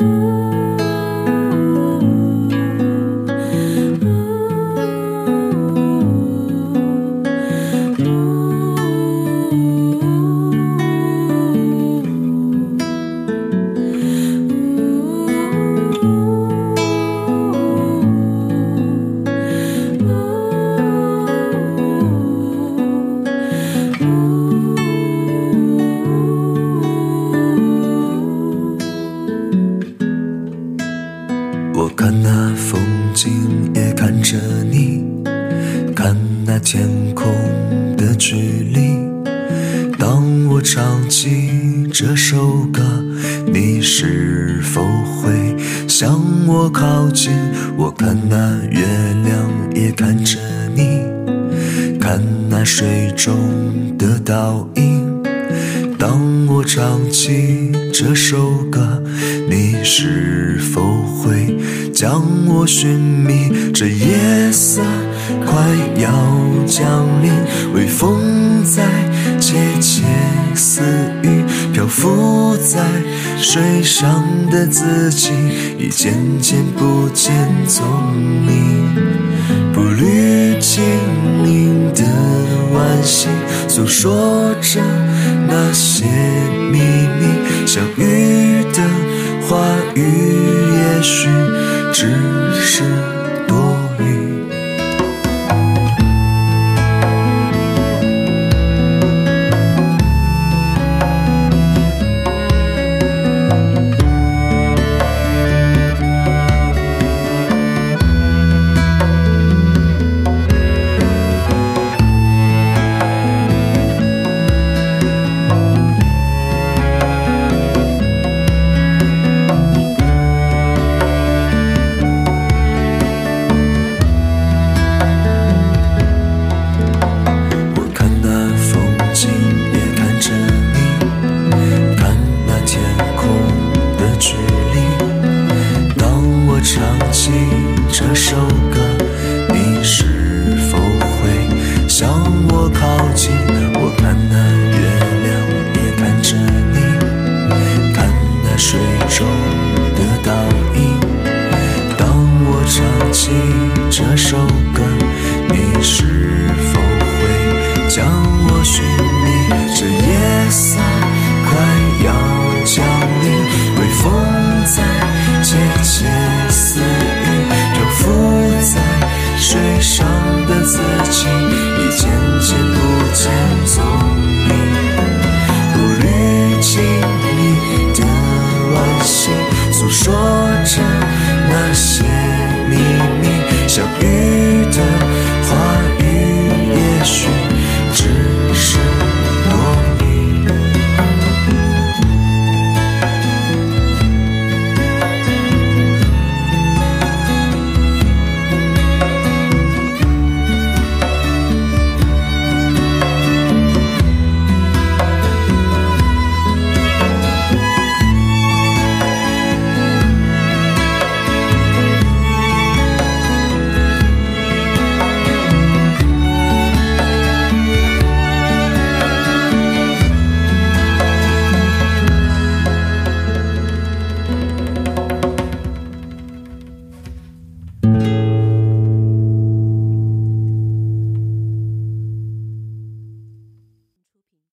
我天空的距离。当我唱起这首歌，你是否会向我靠近？我看那月亮，也看着你，看那水中的倒影。当我唱起这首歌，你是否会将我寻觅？这夜色快要降临，微风在窃窃私语，漂浮在水上的自己已渐渐不见踪影。步履轻盈的晚星，诉说着那些秘密。距离。当我唱起这首歌，你是否会向我靠近？我看那月亮，也看着你，看那水中的倒影。当我唱起这首歌，着那些